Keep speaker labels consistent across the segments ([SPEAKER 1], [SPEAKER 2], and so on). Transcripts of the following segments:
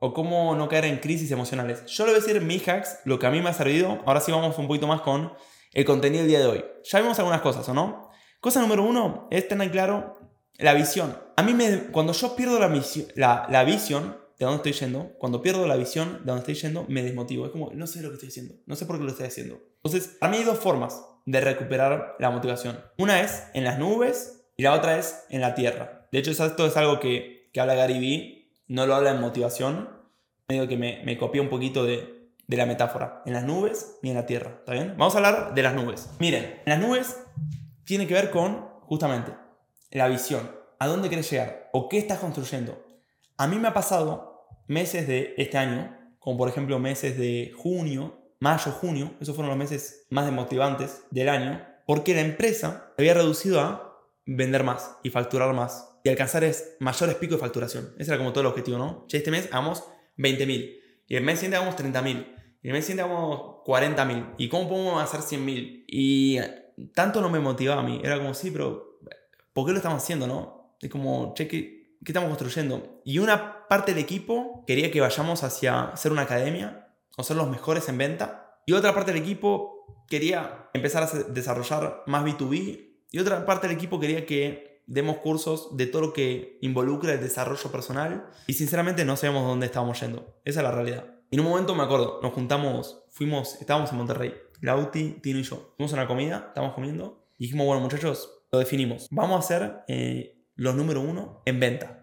[SPEAKER 1] O cómo no caer en crisis emocionales. Yo le voy a decir mis hacks, lo que a mí me ha servido. Ahora sí vamos un poquito más con el contenido del día de hoy. Ya vimos algunas cosas, ¿o no? Cosa número uno es tener claro la visión. A mí, me, cuando yo pierdo la, la, la visión de dónde estoy yendo, cuando pierdo la visión de dónde estoy yendo, me desmotivo. Es como, no sé lo que estoy haciendo, no sé por qué lo estoy haciendo. Entonces, para mí hay dos formas de recuperar la motivación. Una es en las nubes y la otra es en la tierra. De hecho, esto es algo que, que habla Gary Vee no lo habla en motivación, medio que me, me un poquito de, la metáfora, en las nubes y en la tierra, ¿está bien? Vamos a hablar de las nubes. Miren, en las nubes tiene que ver con, justamente, la visión. ¿A dónde quieres llegar? ¿O qué estás construyendo? A mí me ha pasado meses de este año, como por ejemplo meses de junio, mayo, junio, esos fueron los meses más desmotivantes del año, porque la empresa había reducido a vender más y facturar más y alcanzar es mayores picos de facturación. Ese era como todo el objetivo, ¿no? Che, este mes hagamos 20.000 y el mes siguiente hagamos 30.000 y el mes siguiente hagamos 40.000 y cómo podemos hacer 100.000 y tanto no me motivaba a mí. Era como, sí, pero ¿por qué lo estamos haciendo, no? Es como, che, ¿qué, qué estamos construyendo? Y una parte del equipo quería que vayamos hacia ser una academia o ser los mejores en venta y otra parte del equipo quería empezar a desarrollar más B2B y otra parte del equipo quería que demos cursos de todo lo que involucra el desarrollo personal y sinceramente no sabemos dónde estábamos yendo. Esa es la realidad. Y en un momento me acuerdo, nos juntamos, fuimos, estábamos en Monterrey, Lauti, Tino y yo. Fuimos a una comida, estábamos comiendo y dijimos, bueno muchachos, lo definimos. Vamos a ser eh, los número uno en venta.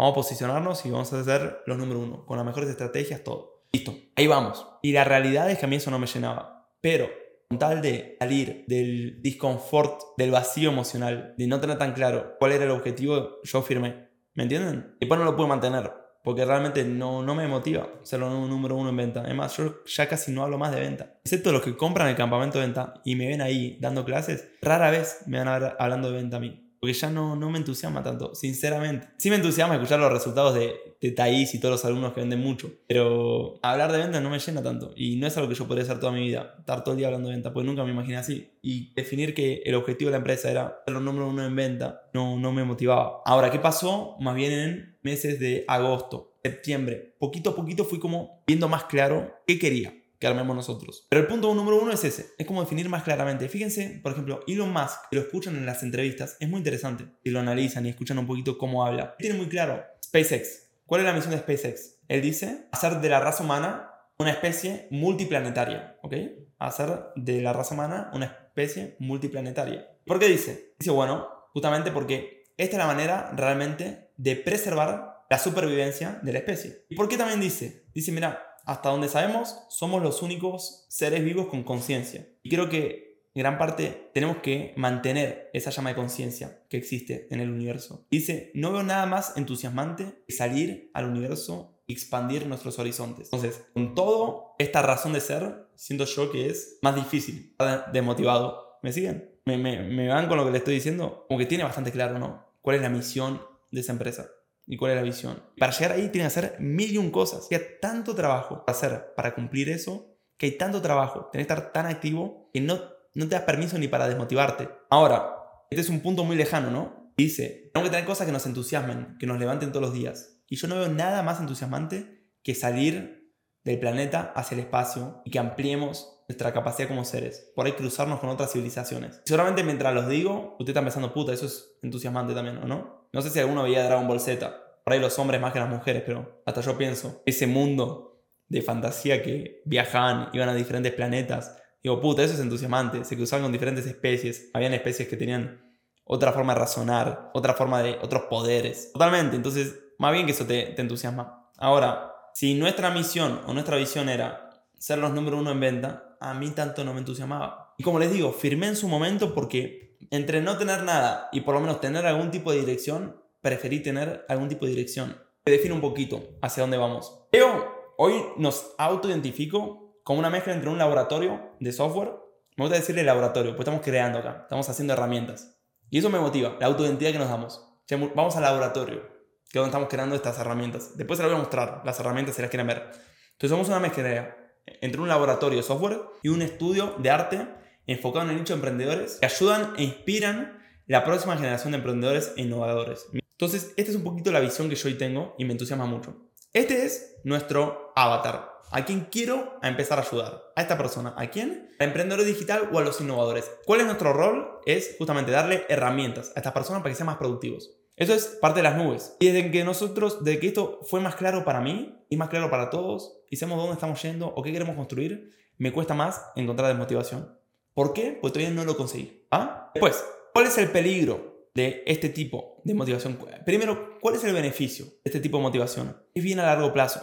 [SPEAKER 1] Vamos a posicionarnos y vamos a ser los número uno, con las mejores estrategias, todo. Listo, ahí vamos. Y la realidad es que a mí eso no me llenaba. Pero con tal de salir del disconfort, del vacío emocional, de no tener tan claro cuál era el objetivo, yo firmé. ¿Me entienden? Y después no lo puedo mantener, porque realmente no, no me motiva ser el número uno en venta. Además, yo ya casi no hablo más de venta. Excepto los que compran el campamento de venta y me ven ahí dando clases, rara vez me van a ver hablando de venta a mí porque ya no, no me entusiasma tanto, sinceramente. Sí me entusiasma escuchar los resultados de, de Thais y todos los alumnos que venden mucho, pero hablar de ventas no me llena tanto y no es algo que yo podría hacer toda mi vida, estar todo el día hablando de venta, porque nunca me imaginé así. Y definir que el objetivo de la empresa era ser los número uno en venta no, no me motivaba. Ahora, ¿qué pasó? Más bien en meses de agosto, septiembre, poquito a poquito fui como viendo más claro qué quería que armemos nosotros. Pero el punto número uno es ese, es como definir más claramente. Fíjense, por ejemplo, Elon Musk, que lo escuchan en las entrevistas, es muy interesante. Si lo analizan y escuchan un poquito cómo habla. Tiene muy claro SpaceX. ¿Cuál es la misión de SpaceX? Él dice hacer de la raza humana una especie multiplanetaria, ¿ok? Hacer de la raza humana una especie multiplanetaria. ¿Por qué dice? Dice, bueno, justamente porque esta es la manera realmente de preservar la supervivencia de la especie. ¿Y por qué también dice? Dice, mira, hasta donde sabemos, somos los únicos seres vivos con conciencia. Y creo que en gran parte tenemos que mantener esa llama de conciencia que existe en el universo. Dice, no veo nada más entusiasmante que salir al universo y expandir nuestros horizontes. Entonces, con todo esta razón de ser, siento yo que es más difícil, motivado. ¿Me siguen? ¿Me, me, me van con lo que le estoy diciendo? Como que tiene bastante claro, ¿no? ¿Cuál es la misión de esa empresa? Y cuál es la visión. Para llegar ahí tiene que hacer mil y un cosas. Hay tanto trabajo para hacer para cumplir eso, que hay tanto trabajo, tienes que estar tan activo que no, no te das permiso ni para desmotivarte. Ahora, este es un punto muy lejano, ¿no? Dice, tenemos que tener cosas que nos entusiasmen, que nos levanten todos los días. Y yo no veo nada más entusiasmante que salir del planeta hacia el espacio y que ampliemos nuestra capacidad como seres. Por ahí cruzarnos con otras civilizaciones. Seguramente mientras los digo, usted está pensando, puta, eso es entusiasmante también, ¿o no? No sé si alguno veía Dragon Ball Z. Por ahí los hombres más que las mujeres, pero hasta yo pienso, ese mundo de fantasía que viajaban, iban a diferentes planetas. Digo, puta, eso es entusiasmante. Se cruzaban con diferentes especies. Habían especies que tenían otra forma de razonar, otra forma de otros poderes. Totalmente. Entonces, más bien que eso te, te entusiasma. Ahora, si nuestra misión o nuestra visión era ser los número uno en venta, a mí tanto no me entusiasmaba. Y como les digo, firmé en su momento porque entre no tener nada y por lo menos tener algún tipo de dirección, preferí tener algún tipo de dirección. Me define un poquito hacia dónde vamos. Yo hoy nos autoidentifico como una mezcla entre un laboratorio de software. Me gusta decirle laboratorio, pues estamos creando acá, estamos haciendo herramientas. Y eso me motiva, la autoidentidad que nos damos. Vamos al laboratorio, que es donde estamos creando estas herramientas. Después se las voy a mostrar, las herramientas si las quieren ver. Entonces somos una mezcla entre un laboratorio de software y un estudio de arte enfocado en el nicho de emprendedores que ayudan e inspiran la próxima generación de emprendedores e innovadores. Entonces, esta es un poquito la visión que yo hoy tengo y me entusiasma mucho. Este es nuestro avatar. ¿A quién quiero empezar a ayudar? A esta persona. ¿A quién? ¿Al emprendedor digital o a los innovadores? ¿Cuál es nuestro rol? Es justamente darle herramientas a estas personas para que sean más productivos. Eso es parte de las nubes. Y desde que nosotros, desde que esto fue más claro para mí y más claro para todos, y sabemos dónde estamos yendo o qué queremos construir, me cuesta más encontrar desmotivación. ¿Por qué? Porque todavía no lo conseguí. ¿Ah? Después, ¿cuál es el peligro de este tipo de motivación? Primero, ¿cuál es el beneficio de este tipo de motivación? Es bien a largo plazo.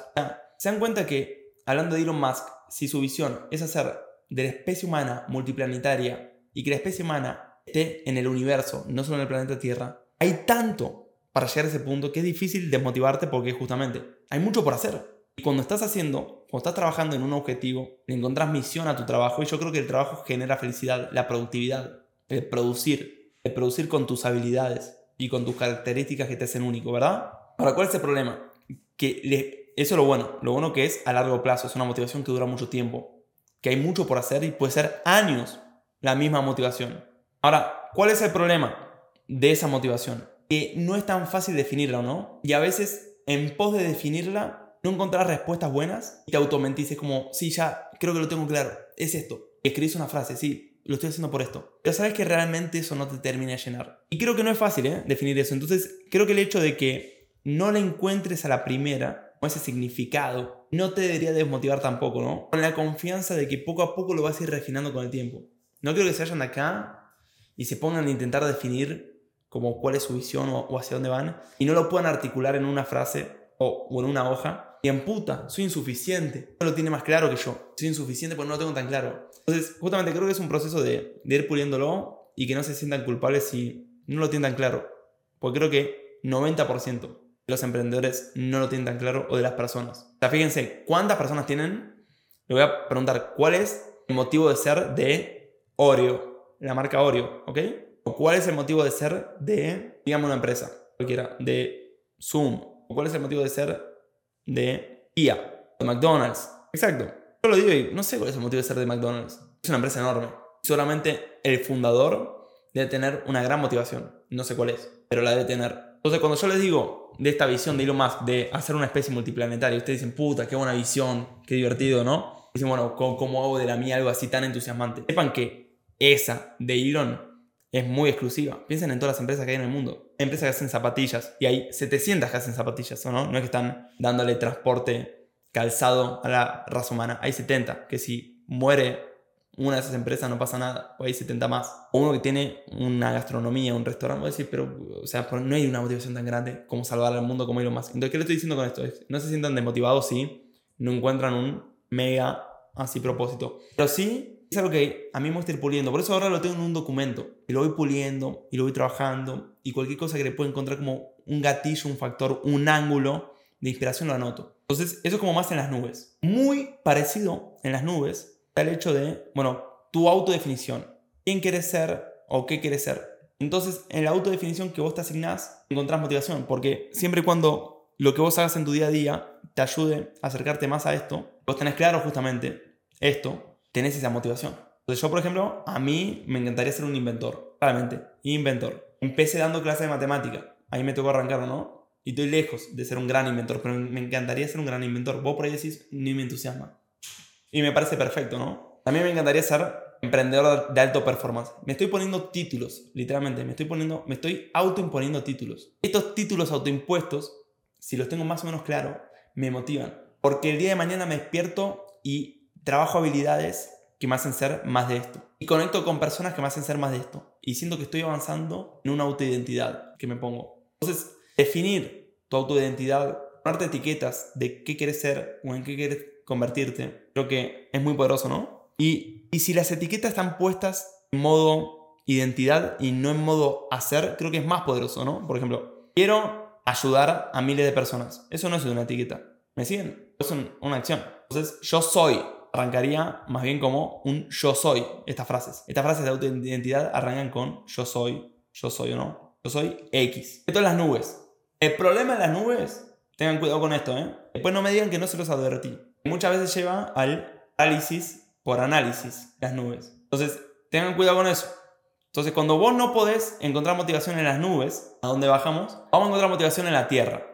[SPEAKER 1] ¿Se dan cuenta que, hablando de Elon Musk, si su visión es hacer de la especie humana multiplanetaria y que la especie humana esté en el universo, no solo en el planeta Tierra, hay tanto para llegar a ese punto que es difícil desmotivarte porque justamente hay mucho por hacer. Y cuando estás haciendo, cuando estás trabajando en un objetivo, le encontrás misión a tu trabajo y yo creo que el trabajo genera felicidad, la productividad, el producir, el producir con tus habilidades y con tus características que te hacen único, ¿verdad? Ahora, ¿cuál es el problema? Que eso es lo bueno, lo bueno que es a largo plazo, es una motivación que dura mucho tiempo, que hay mucho por hacer y puede ser años la misma motivación. Ahora, ¿cuál es el problema? de esa motivación. Que no es tan fácil definirla, ¿no? Y a veces, en pos de definirla, no encontrás respuestas buenas y te automentices como, sí, ya creo que lo tengo claro, es esto. Escribís una frase, sí, lo estoy haciendo por esto. Pero sabes que realmente eso no te termina de llenar. Y creo que no es fácil, ¿eh? Definir eso. Entonces, creo que el hecho de que no le encuentres a la primera, o ese significado, no te debería desmotivar tampoco, ¿no? Con la confianza de que poco a poco lo vas a ir refinando con el tiempo. No quiero que se vayan acá y se pongan a intentar definir como cuál es su visión o, hacia dónde van, y no lo puedan articular en una frase o, en una hoja, y en puta, soy insuficiente. No lo tiene más claro que yo. Soy insuficiente porque no lo tengo tan claro. Entonces, justamente creo que es un proceso de, ir puliéndolo y que no se sientan culpables si no lo tienen tan claro. Porque creo que 90% de los emprendedores no lo tienen tan claro o de las personas. O sea, fíjense, ¿cuántas personas tienen? Le voy a preguntar, ¿cuál es el motivo de ser de Oreo? La marca Oreo, ¿ok? cuál es el motivo de ser de, digamos, una empresa, cualquiera, de Zoom, o cuál es el motivo de ser de IA, de McDonald's. Exacto. Yo lo digo y no sé cuál es el motivo de ser de McDonald's. Es una empresa enorme. Solamente el fundador debe tener una gran motivación. No sé cuál es, pero la debe tener. Entonces, cuando yo les digo de esta visión de Elon Musk de hacer una especie multiplanetaria, ustedes dicen, puta, qué buena visión, qué divertido, ¿no? Dicen, bueno, ¿cómo, hago de la mía algo así tan entusiasmante? Sepan que esa de Elon es muy exclusiva. Piensen en todas las empresas que hay en el mundo. Empresas que hacen zapatillas y hay 700 que hacen zapatillas, ¿o no? No es que están dándole transporte calzado a la raza humana. Hay 70 que si muere una de esas empresas no pasa nada, o hay 70 más. O uno que tiene una gastronomía, un restaurante, voy a decir, pero, o sea, no hay una motivación tan grande como salvar al mundo como Elon Musk. Entonces, ¿qué le estoy diciendo con esto? No se sientan desmotivados si no encuentran un mega así propósito. Pero sí es algo que a mí me gusta ir puliendo. Por eso ahora lo tengo en un documento. Y lo voy puliendo y lo voy trabajando. Y cualquier cosa que le pueda encontrar como un gatillo, un factor, un ángulo de inspiración lo anoto. Entonces, eso es como más en las nubes. Muy parecido en las nubes está el hecho de, bueno, tu autodefinición. ¿Quién quieres ser o qué quieres ser? Entonces, en la autodefinición que vos te asignás, encontrás motivación. Porque siempre y cuando lo que vos hagas en tu día a día te ayude a acercarte más a esto, vos tenés claro justamente esto, tenés esa motivación. Entonces yo, por ejemplo, a mí me encantaría ser un inventor, claramente, inventor. Empecé dando clases de matemática, ahí me tocó arrancar, ¿no? Y estoy lejos de ser un gran inventor, pero me encantaría ser un gran inventor. Vos por ahí decís, ni me entusiasma. Y me parece perfecto, ¿no? También me encantaría ser emprendedor de alto performance. Me estoy poniendo títulos, literalmente, me estoy poniendo, me estoy autoimponiendo títulos. Estos títulos autoimpuestos, si los tengo más o menos claro, me motivan. Porque el día de mañana me despierto y trabajo habilidades que me hacen ser más de esto. Y conecto con personas que me hacen ser más de esto. Y siento que estoy avanzando en una autoidentidad que me pongo. Entonces, definir tu autoidentidad, ponerte etiquetas de qué quieres ser o en qué quieres convertirte, creo que es muy poderoso, ¿no? Y, y si las etiquetas están puestas en modo identidad y no en modo hacer, creo que es más poderoso, ¿no? Por ejemplo, quiero ayudar a miles de personas. Eso no es una etiqueta. ¿Me siguen? Es una acción. Entonces, yo soy arrancaría más bien como un yo soy, estas frases. Estas frases de autoidentidad arrancan con yo soy, yo soy o no, yo soy X. Esto es las nubes. El problema de las nubes, tengan cuidado con esto, ¿eh? Después no me digan que no se los advertí. Muchas veces lleva al análisis por análisis, las nubes. Entonces, tengan cuidado con eso. Entonces, cuando vos no podés encontrar motivación en las nubes, a dónde bajamos, vamos a encontrar motivación en la tierra.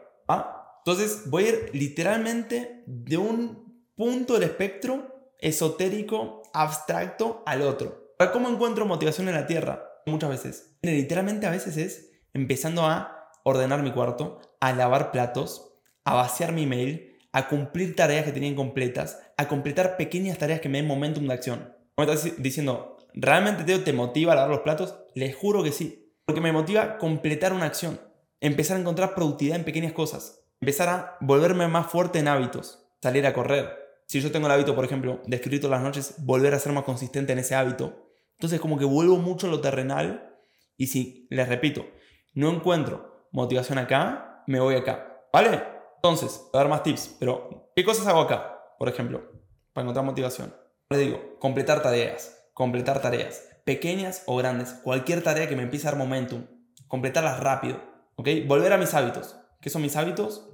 [SPEAKER 1] Entonces, voy a ir literalmente de un punto del espectro esotérico, abstracto, al otro. ¿Cómo encuentro motivación en la tierra? Muchas veces. Literalmente a veces es empezando a ordenar mi cuarto, a lavar platos, a vaciar mi mail, a cumplir tareas que tenía incompletas, a completar pequeñas tareas que me den momentum de acción. Me estás diciendo, ¿realmente te motiva a lavar los platos? Les juro que sí. Porque me motiva completar una acción. Empezar a encontrar productividad en pequeñas cosas. Empezar a volverme más fuerte en hábitos. Salir a correr. Si yo tengo el hábito, por ejemplo, de escribir todas las noches, volver a ser más consistente en ese hábito. Entonces como que vuelvo mucho a lo terrenal. Y si, les repito, no encuentro motivación acá, me voy acá. ¿Vale? Entonces, a dar más tips. Pero, ¿qué cosas hago acá? Por ejemplo, para encontrar motivación. Les digo, completar tareas completar tareas, pequeñas o grandes, cualquier tarea que me empiece a dar momentum, completarlas rápido, ¿ok? Volver a mis hábitos. ¿Qué son mis hábitos?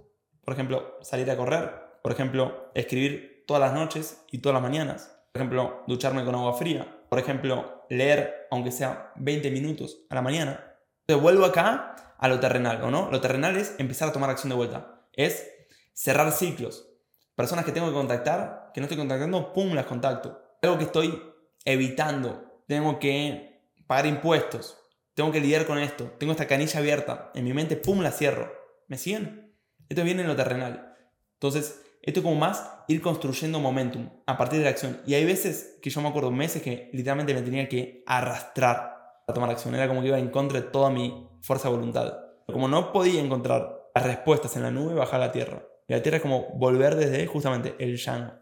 [SPEAKER 1] Por ejemplo, salir a correr, por ejemplo, escribir todas las noches y todas las mañanas, por ejemplo, ducharme con agua fría, por ejemplo, leer aunque sea 20 minutos a la mañana. Entonces vuelvo acá a lo terrenal, ¿o no? Lo terrenal es empezar a tomar acción de vuelta, es cerrar ciclos. Personas que tengo que contactar, que no estoy contactando, pum, las contacto. Algo que estoy evitando, tengo que pagar impuestos, tengo que lidiar con esto, tengo esta canilla abierta, en mi mente, ¡pum!, la cierro. ¿Me siguen? Esto viene en lo terrenal. Entonces, esto es como más ir construyendo momentum a partir de la acción. Y hay veces que yo me acuerdo meses que literalmente me tenía que arrastrar a tomar acción. Era como que iba en contra de toda mi fuerza de voluntad. como no podía encontrar las respuestas en la nube, bajar a la tierra. Y la tierra es como volver desde justamente el llano,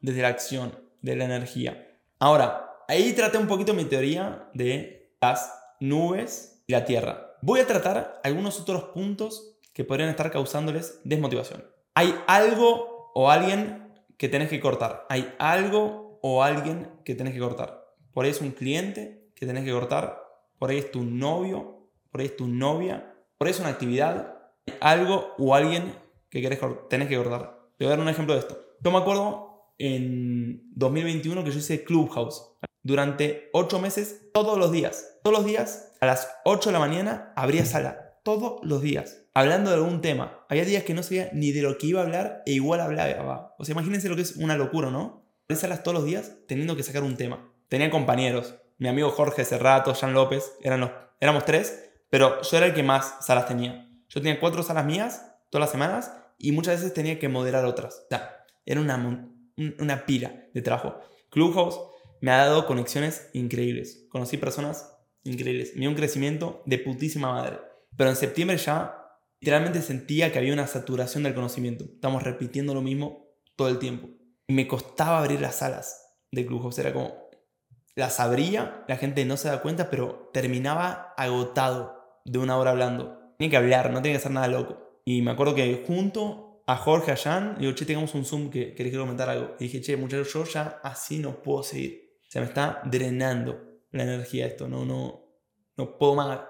[SPEAKER 1] desde la acción, de la energía. Ahora, ahí traté un poquito mi teoría de las nubes y la Tierra. Voy a tratar algunos otros puntos que podrían estar causándoles desmotivación. Hay algo o alguien que tenés que cortar. Hay algo o alguien que tenés que cortar. Por ahí es un cliente que tenés que cortar. Por ahí es tu novio. Por ahí es tu novia. Por ahí es una actividad. Algo o alguien que querés, tenés que cortar. Te voy a dar un ejemplo de esto. Yo me acuerdo en 2021 que yo hice Clubhouse. Durante 8 meses, todos los días. Todos los días, a las 8 de la mañana, abría sala. Todos los días. Hablando de algún tema. Había días que no sabía ni de lo que iba a hablar e igual hablaba. O sea, imagínense lo que es una locura, ¿no? Salas todos los días teniendo que sacar un tema. Tenía compañeros. Mi amigo Jorge Cerrato, Jean López, eran éramos tres, pero yo era el que más salas tenía. Yo tenía cuatro salas mías todas las semanas y muchas veces tenía que moderar otras. O era una una pila de trabajo. Clubhouse me ha dado conexiones increíbles. Conocí personas increíbles. Me dio un crecimiento de putísima madre. Pero en septiembre ya literalmente sentía que había una saturación del conocimiento. Estamos repitiendo lo mismo todo el tiempo. Y me costaba abrir las salas de Clubhouse. Era como, las abría, la gente no se da cuenta, pero terminaba agotado de una hora hablando. Tenía que hablar, no tenía que hacer nada loco. Y me acuerdo que junto a Jorge, a Jan, y digo, che, tengamos un Zoom que querés comentar algo. Y dije, che, muchachos, yo ya así no puedo seguir. Se me está drenando la energía esto, no, no, no puedo más.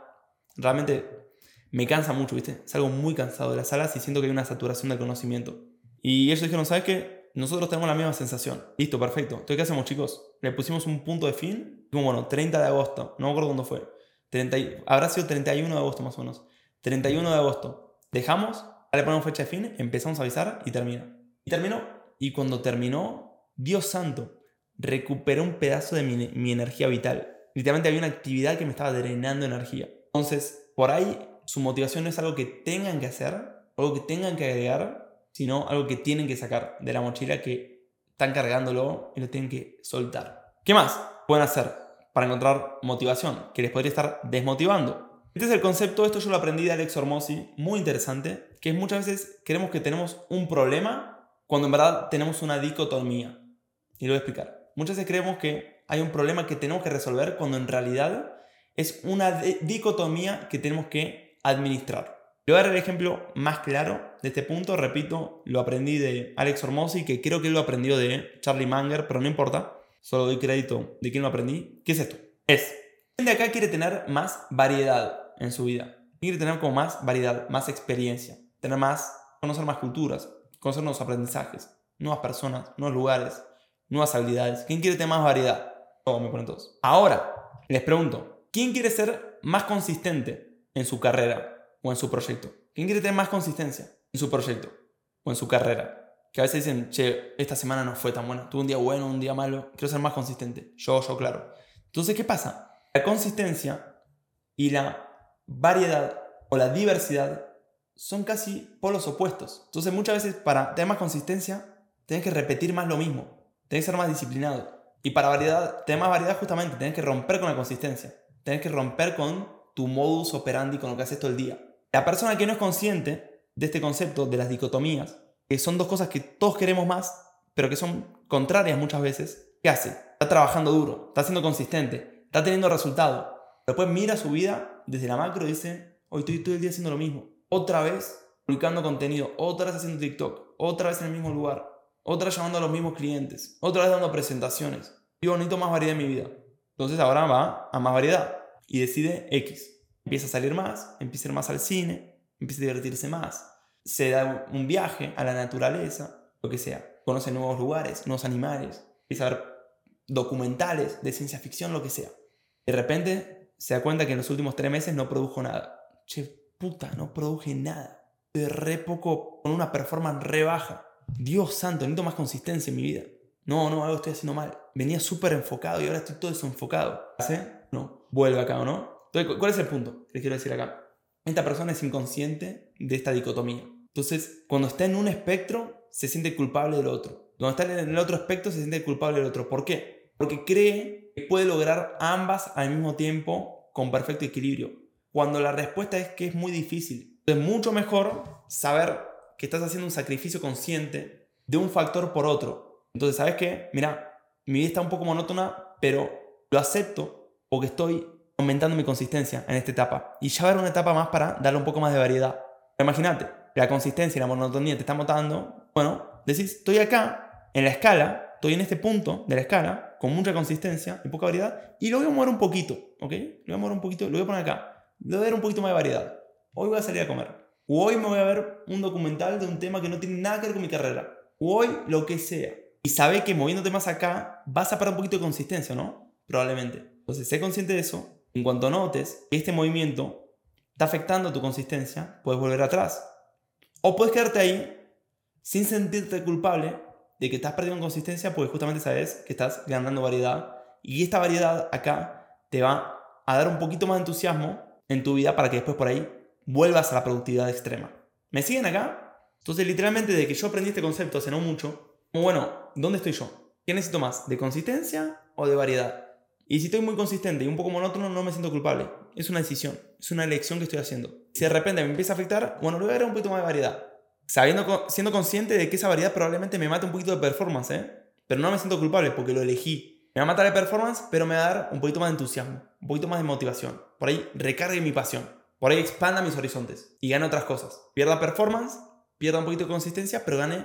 [SPEAKER 1] Realmente me cansa mucho, ¿viste? Salgo muy cansado de las salas y siento que hay una saturación del conocimiento. Y ellos dijeron, ¿sabes qué? Nosotros tenemos la misma sensación. Listo, perfecto. Entonces, ¿qué hacemos, chicos? Le pusimos un punto de fin. Como, bueno, 30 de agosto. No me acuerdo cuándo fue. 30, habrá sido 31 de agosto más o menos. 31 de agosto. Dejamos le ponemos fecha de fin, empezamos a avisar y termina. Y terminó. Y cuando terminó, Dios santo, recuperé un pedazo de mi, energía vital. Literalmente había una actividad que me estaba drenando energía. Entonces, por ahí, su motivación no es algo que tengan que hacer, algo que tengan que agregar, sino algo que tienen que sacar de la mochila que están cargándolo y lo tienen que soltar. ¿Qué más pueden hacer para encontrar motivación que les podría estar desmotivando? Este es el concepto, esto yo lo aprendí de Alex Hormozzi, muy interesante, que es muchas veces queremos que tenemos un problema cuando en verdad tenemos una dicotomía. Y lo voy a explicar. Muchas veces creemos que hay un problema que tenemos que resolver cuando en realidad es una dicotomía que tenemos que administrar. Le voy a dar el ejemplo más claro de este punto. Repito, lo aprendí de Alex Hormozzi, que creo que lo aprendió de Charlie Munger, pero no importa. Solo doy crédito de quién lo aprendí. ¿Qué es esto? Es, de acá quiere tener más variedad en su vida. Quiere tener como más variedad, más experiencia. Tener más, conocer más culturas, conocer nuevos aprendizajes, nuevas personas, nuevos lugares, nuevas habilidades. ¿Quién quiere tener más variedad? Todo me ponen todos. Ahora, les pregunto, ¿quién quiere ser más consistente en su carrera? o en su proyecto? ¿Quién quiere tener más consistencia en su proyecto o en su carrera? Que a veces dicen, che, esta semana no fue tan buena, tuve un día bueno, un día malo, quiero ser más consistente. Yo, yo, claro. Entonces, ¿qué pasa? La consistencia y la variedad o la diversidad son casi polos opuestos. Entonces, muchas veces para tener más consistencia, tienes que repetir más lo mismo, tienes que ser más disciplinado. Y para variedad, tener más variedad justamente, tienes que romper con la consistencia, tienes que romper con tu modus operandi, con lo que haces todo el día. La persona que no es consciente de este concepto de las dicotomías, que son dos cosas que todos queremos más, pero que son contrarias muchas veces, ¿qué hace? Está trabajando duro, está siendo consistente, está teniendo resultado. Después mira su vida desde la macro y dice, hoy estoy todo el día haciendo lo mismo. Otra vez publicando contenido, otra vez haciendo TikTok, otra vez en el mismo lugar, otra vez llamando a los mismos clientes, otra vez dando presentaciones. Digo, necesito más variedad en mi vida. Entonces ahora va a más variedad y decide X. Empieza a salir más, empieza a ir más al cine, empieza a divertirse más, se da un viaje a la naturaleza, lo que sea. Conoce nuevos lugares, nuevos animales, empieza a ver documentales de ciencia ficción, lo que sea. De repente se da cuenta que en los últimos tres meses no produjo nada. Che, puta, no produje nada. De re poco, con una performance re baja. Dios santo, necesito más consistencia en mi vida. No, no, algo estoy haciendo mal. Venía súper enfocado y ahora estoy todo desenfocado. ¿Sí? No, vuelve acá, ¿o no? Entonces, ¿cuál es el punto que quiero decir acá? Esta persona es inconsciente de esta dicotomía. Entonces, cuando está en un espectro, se siente culpable del otro. Cuando está en el otro espectro, se siente culpable del otro. ¿Por qué? Porque cree que puede lograr ambas al mismo tiempo con perfecto equilibrio. Cuando la respuesta es que es muy difícil. Es mucho mejor saber que estás haciendo un sacrificio consciente de un factor por otro. Entonces, ¿sabes qué? Mira, mi vida está un poco monótona, pero lo acepto porque estoy aumentando mi consistencia en esta etapa. Y ya va a haber una etapa más para darle un poco más de variedad. Imagínate, la consistencia y la monotonía te están matando. Bueno, decís, estoy acá, en la escala, estoy en este punto de la escala, con mucha consistencia y poca variedad, y lo voy a mover un poquito, ¿ok? Lo voy a mover un poquito, lo voy a poner acá. Le voy a dar un poquito más de variedad. Hoy voy a salir a comer. O hoy me voy a ver un documental de un tema que no tiene nada que ver con mi carrera. O hoy lo que sea. Y sabe que moviéndote más acá vas a parar un poquito de consistencia, ¿no? Probablemente. Entonces, sé consciente de eso en cuanto notes que este movimiento está afectando tu consistencia, puedes volver atrás. O puedes quedarte ahí sin sentirte culpable de que estás perdiendo consistencia porque justamente sabes que estás ganando variedad. Y esta variedad acá te va a dar un poquito más de entusiasmo en tu vida para que después por ahí vuelvas a la productividad extrema. ¿Me siguen acá? Entonces literalmente de que yo aprendí este concepto hace no mucho, bueno, ¿dónde estoy yo? ¿Qué necesito más? ¿De consistencia o de variedad? Y si estoy muy consistente y un poco monótono, no me siento culpable. Es una decisión, es una elección que estoy haciendo. Si de repente me empieza a afectar, bueno, le voy a dar un poquito más de variedad. Sabiendo, siendo consciente de que esa variedad probablemente me mate un poquito de performance, ¿eh? Pero no me siento culpable porque lo elegí. Me va a matar de performance, pero me va a dar un poquito más de entusiasmo, un poquito más de motivación. Por ahí recargue mi pasión. Por ahí expanda mis horizontes y gane otras cosas. Pierda performance, pierda un poquito de consistencia, pero gane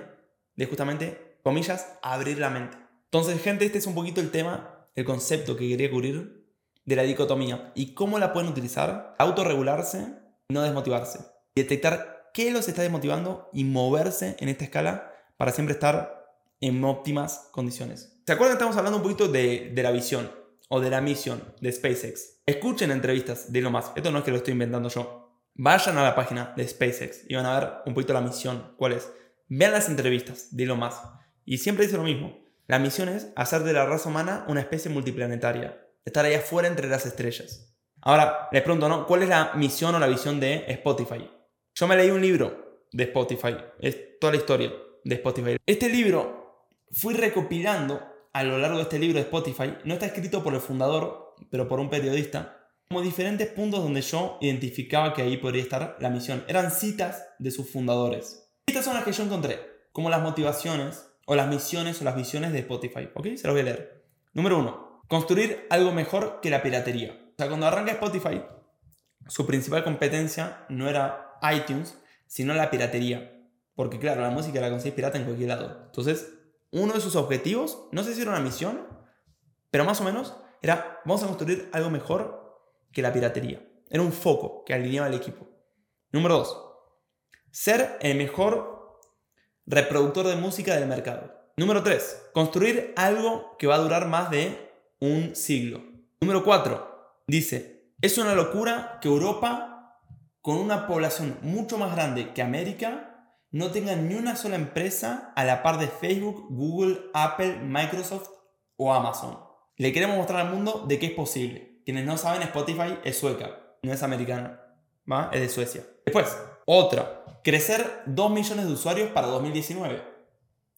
[SPEAKER 1] de justamente, comillas, abrir la mente. Entonces, gente, este es un poquito el tema el concepto que quería cubrir de la dicotomía y cómo la pueden utilizar, autorregularse no desmotivarse. Detectar qué los está desmotivando y moverse en esta escala para siempre estar en óptimas condiciones. ¿Se acuerdan estamos hablando un poquito de, de la visión o de la misión de SpaceX? Escuchen entrevistas de Elon Musk. Esto no es que lo estoy inventando yo. Vayan a la página de SpaceX y van a ver un poquito la misión. ¿Cuál es? Vean las entrevistas de Elon Musk. Y siempre dice lo mismo. La misión es hacer de la raza humana una especie multiplanetaria, estar allá afuera entre las estrellas. Ahora, les pregunto, ¿no? ¿Cuál es la misión o la visión de Spotify? Yo me leí un libro de Spotify, es toda la historia de Spotify. Este libro fui recopilando a lo largo de este libro de Spotify, no está escrito por el fundador, pero por un periodista, como diferentes puntos donde yo identificaba que ahí podría estar la misión. Eran citas de sus fundadores. Estas son las que yo encontré, como las motivaciones, o las misiones o las visiones de Spotify. ¿Ok? Se los voy a leer. Número uno, construir algo mejor que la piratería. O sea, cuando arranca Spotify, su principal competencia no era iTunes, sino la piratería. Porque claro, la música la conseguís pirata en cualquier lado. Entonces, uno de sus objetivos, no sé si era una misión, pero más o menos era, vamos a construir algo mejor que la piratería. Era un foco que alineaba el equipo. Número dos, ser el mejor reproductor de música del mercado. Número 3. Construir algo que va a durar más de un siglo. Número 4. Dice, es una locura que Europa, con una población mucho más grande que América, no tenga ni una sola empresa a la par de Facebook, Google, Apple, Microsoft o Amazon. Le queremos mostrar al mundo de que es posible. Quienes no saben, Spotify es sueca, no es americana, ¿va? Es de Suecia. Después, otra, crecer 2 millones de usuarios para 2019.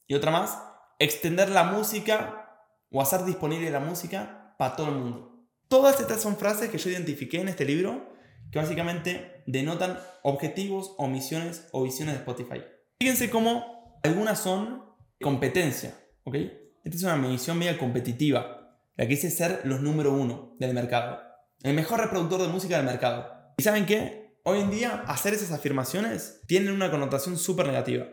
[SPEAKER 1] Y otra más, extender la música o hacer disponible la música para todo el mundo. Todas estas son frases que yo identifiqué en este libro que básicamente denotan objetivos o misiones o visiones de Spotify. Fíjense cómo algunas son competencia, ¿ok? Esta es una medición media competitiva, la que dice ser los número uno del mercado, el mejor reproductor de música del mercado. ¿Y saben qué? Hoy en día hacer esas afirmaciones tienen una connotación súper negativa.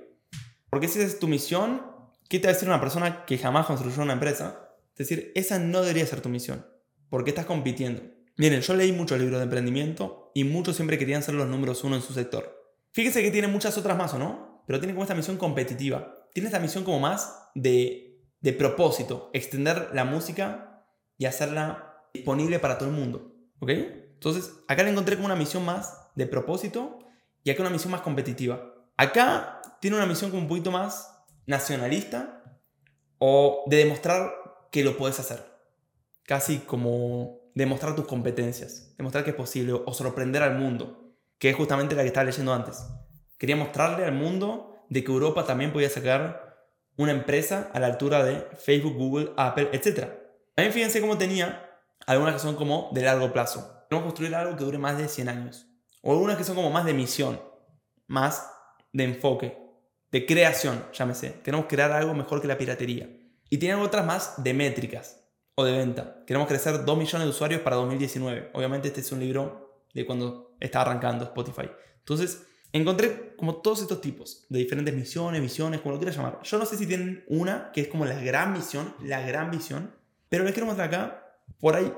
[SPEAKER 1] Porque si esa es tu misión, ¿qué te va a decir una persona que jamás construyó una empresa? Es decir, esa no debería ser tu misión, porque estás compitiendo. Miren, yo leí muchos libros de emprendimiento y muchos siempre querían ser los números uno en su sector. Fíjense que tiene muchas otras más, ¿o no? Pero tiene como esta misión competitiva. Tiene esta misión como más de, de propósito, extender la música y hacerla disponible para todo el mundo. ¿Ok? Entonces, acá le encontré como una misión más de propósito y acá una misión más competitiva. Acá tiene una misión como un poquito más nacionalista o de demostrar que lo puedes hacer. Casi como demostrar tus competencias, demostrar que es posible o sorprender al mundo, que es justamente la que estaba leyendo antes. Quería mostrarle al mundo de que Europa también podía sacar una empresa a la altura de Facebook, Google, Apple, etc. También fíjense cómo tenía algunas que son como de largo plazo. Queremos construir algo que dure más de 100 años. O algunas que son como más de misión, más de enfoque, de creación, llámese. Queremos crear algo mejor que la piratería. Y tienen otras más de métricas o de venta. Queremos crecer 2 millones de usuarios para 2019. Obviamente este es un libro de cuando está arrancando Spotify. Entonces, encontré como todos estos tipos de diferentes misiones, visiones, como lo quieras llamar. Yo no sé si tienen una que es como la gran misión, la gran visión, pero les quiero mostrar acá, por ahí,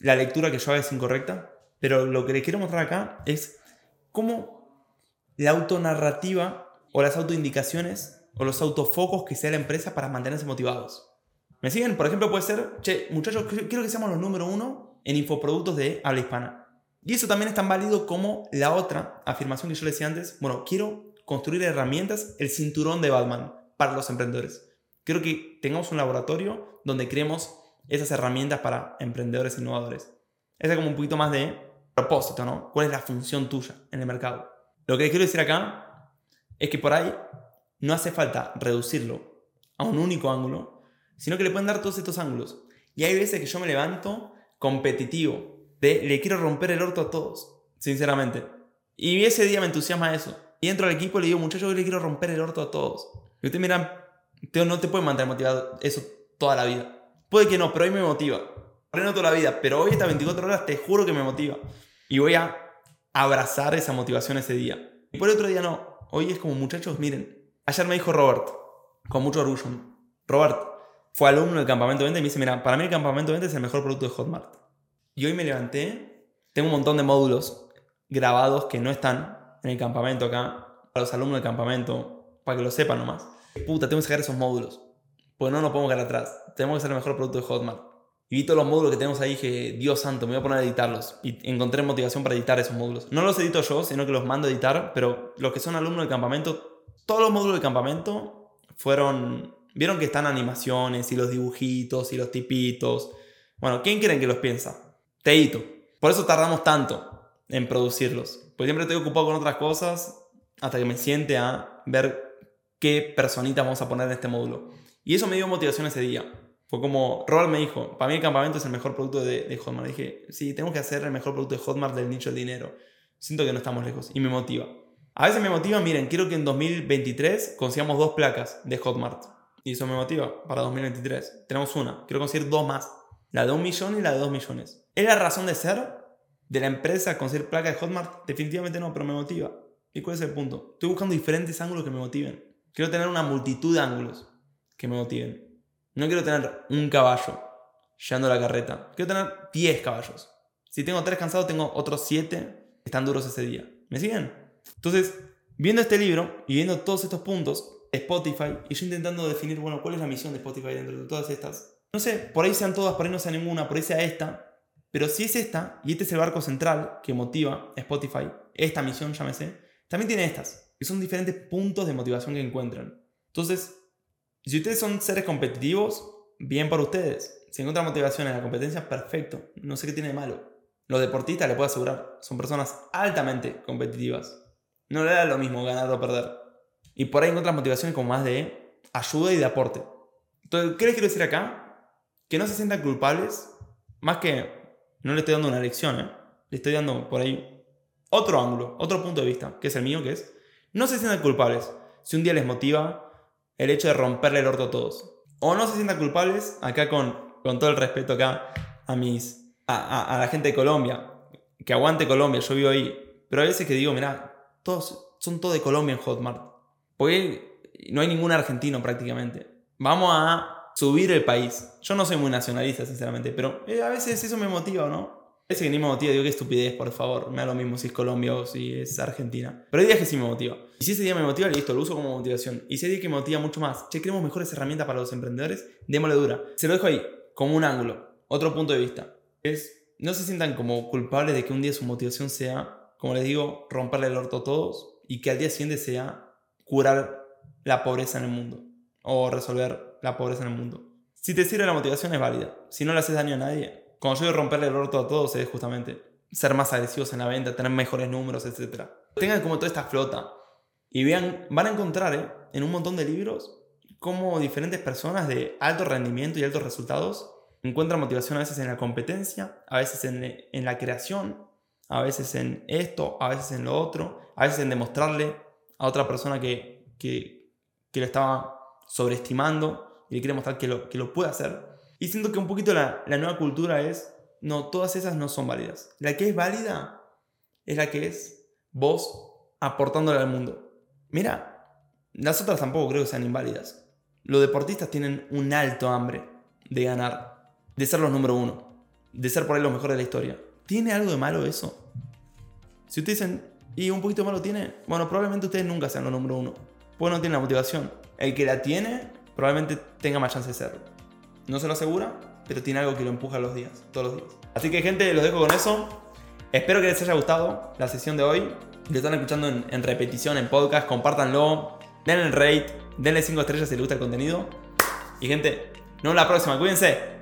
[SPEAKER 1] la lectura que yo hago es incorrecta, pero lo que les quiero mostrar acá es cómo la autonarrativa o las autoindicaciones o los autofocos que sea la empresa para mantenerse motivados. ¿Me siguen? Por ejemplo, puede ser, che, muchachos, quiero que seamos los número uno en infoproductos de habla hispana. Y eso también es tan válido como la otra afirmación que yo les decía antes. Bueno, quiero construir herramientas, el cinturón de Batman para los emprendedores. Quiero que tengamos un laboratorio donde creemos esas herramientas para emprendedores innovadores. Ese es como un poquito más de propósito, ¿no? ¿Cuál es la función tuya en el mercado? Lo que quiero decir acá es que por ahí no hace falta reducirlo a un único ángulo, sino que le pueden dar todos estos ángulos. Y hay veces que yo me levanto competitivo, de le quiero romper el orto a todos, sinceramente. Y ese día me entusiasma eso. Y entro al equipo y le digo, muchachos, yo le quiero romper el orto a todos. Y ustedes miran, no te puede mantener motivado eso toda la vida. Puede que no, pero hoy me motiva no toda la vida, pero hoy estas 24 horas te juro que me motiva. Y voy a abrazar esa motivación ese día. Y por otro día no. Hoy es como, muchachos, miren. Ayer me dijo Robert, con mucho orgullo. Robert fue alumno del campamento 20 y me dice, mira, para mí el campamento 20 es el mejor producto de Hotmart. Y hoy me levanté, tengo un montón de módulos grabados que no están en el campamento acá, para los alumnos del campamento, para que lo sepan nomás. Puta, tengo que sacar esos módulos. Porque no nos podemos quedar atrás. Tenemos que ser el mejor producto de Hotmart. Y vi todos los módulos que tenemos ahí y dije, Dios santo, me voy a poner a editarlos. Y encontré motivación para editar esos módulos. No los edito yo, sino que los mando a editar, pero los que son alumnos del campamento, todos los módulos del campamento fueron... Vieron que están animaciones y los dibujitos y los tipitos. Bueno, ¿quién quieren que los piensa? Te edito. Por eso tardamos tanto en producirlos. Pues siempre estoy ocupado con otras cosas hasta que me siente a ver qué personitas vamos a poner en este módulo. Y eso me dio motivación ese día. Fue como, Robert me dijo, para mí el campamento es el mejor producto de, de Hotmart. Dije, sí, tengo que hacer el mejor producto de Hotmart del nicho del dinero. Siento que no estamos lejos y me motiva. A veces me motiva, miren, quiero que en 2023 consigamos dos placas de Hotmart. Y eso me motiva para 2023. Tenemos una, quiero conseguir dos más. La de un millón y la de dos millones. ¿Es la razón de ser de la empresa conseguir placas de Hotmart? Definitivamente no, pero me motiva. ¿Y cuál es el punto? Estoy buscando diferentes ángulos que me motiven. Quiero tener una multitud de ángulos que me motiven. No quiero tener un caballo llevando la carreta. Quiero tener 10 caballos. Si tengo 3 cansados, tengo otros 7 que están duros ese día. ¿Me siguen? Entonces, viendo este libro y viendo todos estos puntos, Spotify, y yo intentando definir, bueno, cuál es la misión de Spotify dentro de todas estas. No sé, por ahí sean todas, por ahí no sea ninguna, por ahí sea esta. Pero si es esta, y este es el barco central que motiva Spotify, esta misión, llámese, también tiene estas, que son diferentes puntos de motivación que encuentran. Entonces, si ustedes son seres competitivos, bien para ustedes. Si encuentran motivación en la competencia, perfecto. No sé qué tiene de malo. Los deportistas, les puedo asegurar, son personas altamente competitivas. No le da lo mismo ganar o perder. Y por ahí encuentran motivaciones como más de ayuda y de aporte. Entonces, ¿qué les quiero decir acá? Que no se sientan culpables, más que no le estoy dando una lección, ¿eh? le estoy dando por ahí otro ángulo, otro punto de vista, que es el mío, que es, no se sientan culpables si un día les motiva el hecho de romperle el orto a todos. O no se sientan culpables, acá con, con todo el respeto acá a mis, a, la gente de Colombia, que aguante Colombia, yo vivo ahí, pero a veces que digo, mira, todos, son todos de Colombia en Hotmart, porque no hay ningún argentino prácticamente. Vamos a subir el país. Yo no soy muy nacionalista, sinceramente, pero eh, a veces eso me motiva, ¿no? Ese que ni me motiva, digo, qué estupidez, por favor. Me da lo mismo si es Colombia o si es Argentina. Pero hay días que sí me motiva. Y si ese día me motiva, listo, lo uso como motivación. Y si hay día que me motiva mucho más, che, queremos mejores herramientas para los emprendedores, démosle dura. Se lo dejo ahí, como un ángulo, otro punto de vista. Es, no se sientan como culpables de que un día su motivación sea, como les digo, romperle el orto a todos y que al día siguiente sea curar la pobreza en el mundo o resolver la pobreza en el mundo. Si te sirve la motivación es válida. Si no le haces daño a nadie, cuando yo digo romperle el orto a todos es justamente ser más agresivos en la venta, tener mejores números, etc. Tengan como toda esta flota y vean, van a encontrar ¿eh? en un montón de libros cómo diferentes personas de alto rendimiento y altos resultados encuentran motivación a veces en la competencia, a veces en, la creación, a veces en esto, a veces en lo otro, a veces en demostrarle a otra persona que, que, que lo estaba sobreestimando y le quiere mostrar que lo, que lo puede hacer. Y siento que un poquito la, nueva cultura es, no, todas esas no son válidas. La que es válida es la que es vos aportándole al mundo. Mira, las otras tampoco creo que sean inválidas. Los deportistas tienen un alto hambre de ganar, de ser los número uno, de ser por ahí los mejores de la historia. ¿Tiene algo de malo eso? Si ustedes dicen, ¿y un poquito malo tiene? Bueno, probablemente ustedes nunca sean los número uno. Pues no tienen la motivación. El que la tiene, probablemente tenga más chance de serlo. No se lo asegura, pero tiene algo que lo empuja los días, todos los días. Así que gente, los dejo con eso. Espero que les haya gustado la sesión de hoy. Lo están escuchando en, repetición, en podcast, compártanlo, denle el rate, denle 5 estrellas si les gusta el contenido. Y gente, nos vemos la próxima, cuídense.